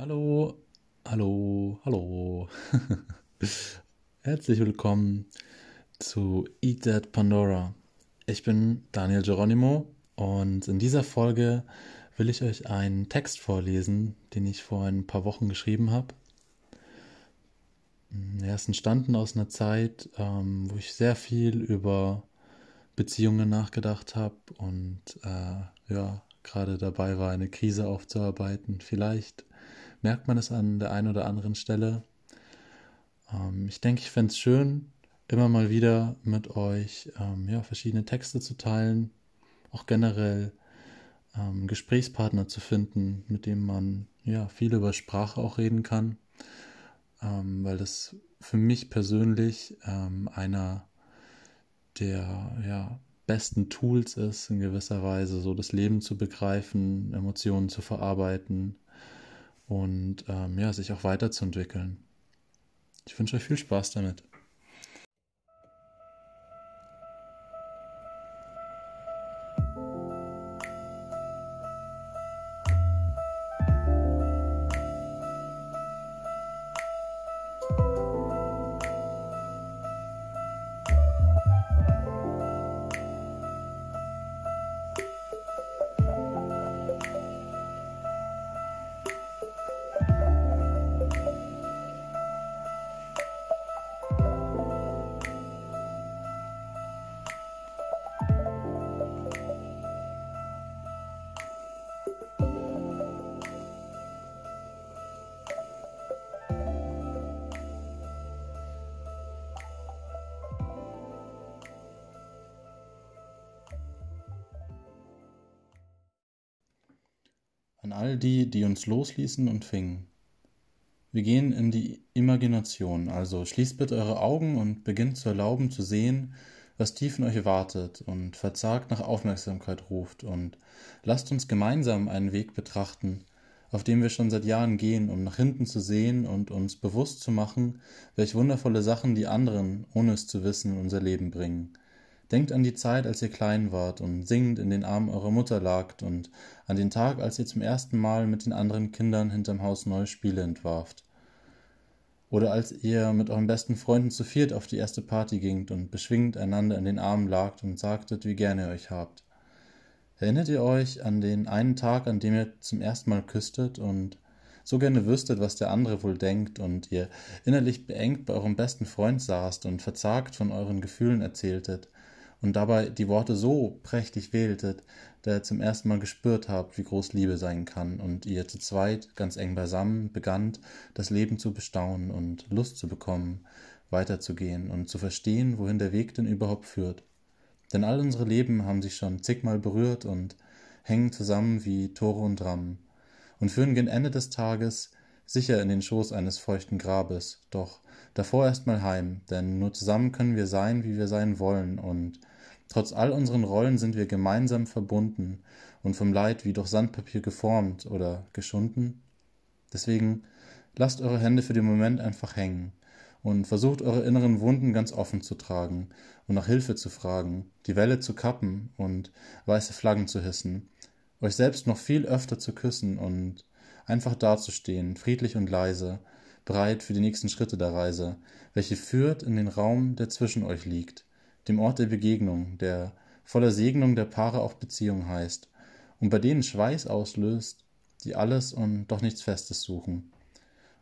Hallo, hallo, hallo. Herzlich willkommen zu Eat That Pandora. Ich bin Daniel Geronimo und in dieser Folge will ich euch einen Text vorlesen, den ich vor ein paar Wochen geschrieben habe. Er ist entstanden aus einer Zeit, ähm, wo ich sehr viel über Beziehungen nachgedacht habe und äh, ja, gerade dabei war, eine Krise aufzuarbeiten. Vielleicht merkt man es an der einen oder anderen Stelle. Ähm, ich denke, ich fände es schön, immer mal wieder mit euch ähm, ja, verschiedene Texte zu teilen, auch generell ähm, Gesprächspartner zu finden, mit dem man ja viel über Sprache auch reden kann, ähm, weil das für mich persönlich ähm, einer der ja, besten Tools ist, in gewisser Weise so das Leben zu begreifen, Emotionen zu verarbeiten, und ähm, ja, sich auch weiterzuentwickeln. Ich wünsche euch viel Spaß damit. An all die, die uns losließen und fingen. Wir gehen in die Imagination, also schließt bitte eure Augen und beginnt zu erlauben zu sehen, was tief in euch wartet und verzagt nach Aufmerksamkeit ruft und lasst uns gemeinsam einen Weg betrachten, auf dem wir schon seit Jahren gehen, um nach hinten zu sehen und uns bewusst zu machen, welch wundervolle Sachen die anderen, ohne es zu wissen, in unser Leben bringen. Denkt an die Zeit, als ihr klein wart und singend in den Armen eurer Mutter lagt und an den Tag, als ihr zum ersten Mal mit den anderen Kindern hinterm Haus neue Spiele entwarft. Oder als ihr mit euren besten Freunden zu viert auf die erste Party gingt und beschwingt einander in den Armen lagt und sagtet, wie gerne ihr euch habt. Erinnert ihr euch an den einen Tag, an dem ihr zum ersten Mal küsstet und so gerne wüsstet, was der andere wohl denkt und ihr innerlich beengt bei eurem besten Freund saßt und verzagt von euren Gefühlen erzähltet, und dabei die Worte so prächtig wähltet, da ihr zum ersten Mal gespürt habt, wie groß Liebe sein kann, und ihr zu zweit, ganz eng beisammen, begannt, das Leben zu bestaunen und Lust zu bekommen, weiterzugehen und zu verstehen, wohin der Weg denn überhaupt führt. Denn all unsere Leben haben sich schon zigmal berührt und hängen zusammen wie Tore und Rammen und führen gen Ende des Tages sicher in den Schoß eines feuchten Grabes, doch davor erst mal heim, denn nur zusammen können wir sein, wie wir sein wollen, und trotz all unseren Rollen sind wir gemeinsam verbunden und vom Leid wie durch Sandpapier geformt oder geschunden. Deswegen lasst eure Hände für den Moment einfach hängen und versucht eure inneren Wunden ganz offen zu tragen und nach Hilfe zu fragen, die Welle zu kappen und weiße Flaggen zu hissen, euch selbst noch viel öfter zu küssen und einfach dazustehen, friedlich und leise, bereit für die nächsten Schritte der Reise, welche führt in den Raum, der zwischen euch liegt, dem Ort der Begegnung, der voller Segnung der Paare auch Beziehung heißt, und bei denen Schweiß auslöst, die alles und doch nichts Festes suchen.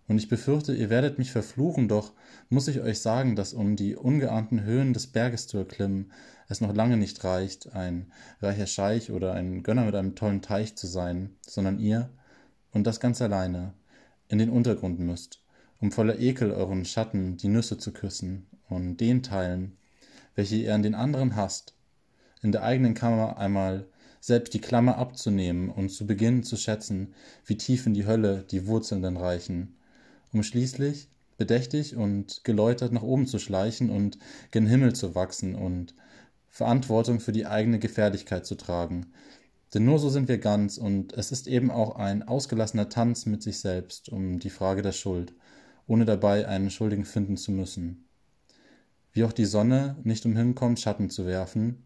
Und ich befürchte, ihr werdet mich verfluchen, doch muss ich euch sagen, dass um die ungeahnten Höhen des Berges zu erklimmen, es noch lange nicht reicht, ein reicher Scheich oder ein Gönner mit einem tollen Teich zu sein, sondern ihr, und das ganz alleine, in den Untergrund müsst, um voller Ekel euren Schatten die Nüsse zu küssen und den Teilen, welche ihr an den anderen hasst, in der eigenen Kammer einmal selbst die Klammer abzunehmen und zu beginnen zu schätzen, wie tief in die Hölle die Wurzeln denn reichen, um schließlich bedächtig und geläutert nach oben zu schleichen und gen Himmel zu wachsen und Verantwortung für die eigene Gefährlichkeit zu tragen. Denn nur so sind wir ganz und es ist eben auch ein ausgelassener Tanz mit sich selbst um die Frage der Schuld ohne dabei einen Schuldigen finden zu müssen. Wie auch die Sonne nicht umhinkommt, Schatten zu werfen,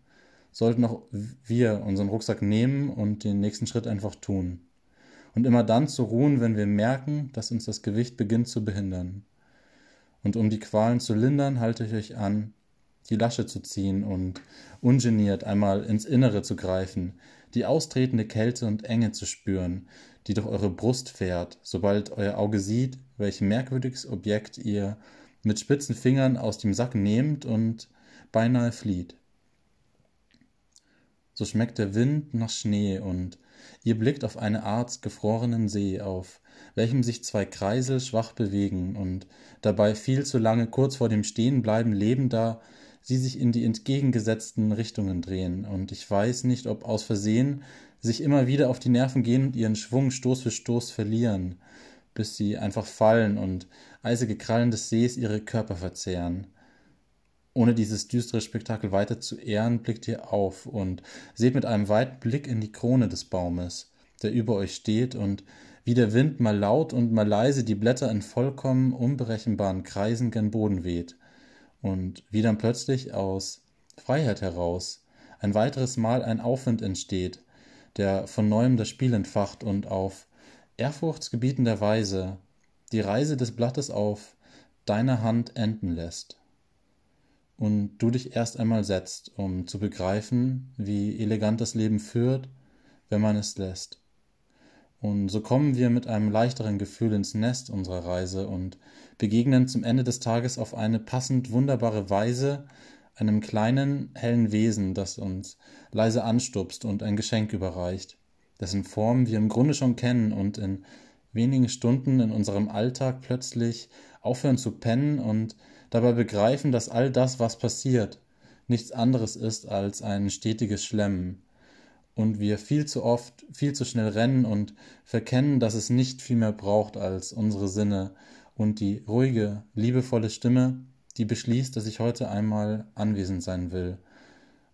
sollten auch wir unseren Rucksack nehmen und den nächsten Schritt einfach tun. und immer dann zu ruhen, wenn wir merken, dass uns das Gewicht beginnt zu behindern. Und um die Qualen zu lindern, halte ich euch an, die Lasche zu ziehen und ungeniert einmal ins Innere zu greifen, die austretende Kälte und Enge zu spüren, die durch eure Brust fährt, sobald euer Auge sieht, welch merkwürdiges Objekt ihr mit spitzen Fingern aus dem Sack nehmt und beinahe flieht. So schmeckt der Wind nach Schnee und ihr blickt auf eine Art gefrorenen See, auf welchem sich zwei Kreisel schwach bewegen und dabei viel zu lange kurz vor dem Stehenbleiben lebender sie sich in die entgegengesetzten Richtungen drehen, und ich weiß nicht, ob aus Versehen sich immer wieder auf die Nerven gehen und ihren Schwung Stoß für Stoß verlieren, bis sie einfach fallen und eisige Krallen des Sees ihre Körper verzehren. Ohne dieses düstere Spektakel weiter zu ehren, blickt ihr auf und seht mit einem weiten Blick in die Krone des Baumes, der über euch steht und wie der Wind mal laut und mal leise die Blätter in vollkommen unberechenbaren Kreisen gen Boden weht und wie dann plötzlich aus Freiheit heraus ein weiteres Mal ein Aufwind entsteht, der von neuem das Spiel entfacht und auf ehrfurchtsgebietender Weise die Reise des Blattes auf deiner Hand enden lässt. Und du dich erst einmal setzt, um zu begreifen, wie elegant das Leben führt, wenn man es lässt. Und so kommen wir mit einem leichteren Gefühl ins Nest unserer Reise und begegnen zum Ende des Tages auf eine passend wunderbare Weise einem kleinen, hellen Wesen, das uns leise anstupst und ein Geschenk überreicht, dessen Form wir im Grunde schon kennen und in wenigen Stunden in unserem Alltag plötzlich aufhören zu pennen und dabei begreifen, dass all das, was passiert, nichts anderes ist als ein stetiges Schlemmen, und wir viel zu oft, viel zu schnell rennen und verkennen, dass es nicht viel mehr braucht als unsere Sinne und die ruhige, liebevolle Stimme, die beschließt, dass ich heute einmal anwesend sein will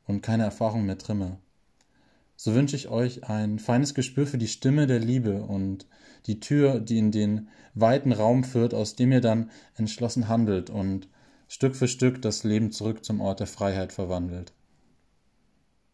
und keine Erfahrung mehr trimme. So wünsche ich euch ein feines Gespür für die Stimme der Liebe und die Tür, die in den weiten Raum führt, aus dem ihr dann entschlossen handelt und Stück für Stück das Leben zurück zum Ort der Freiheit verwandelt.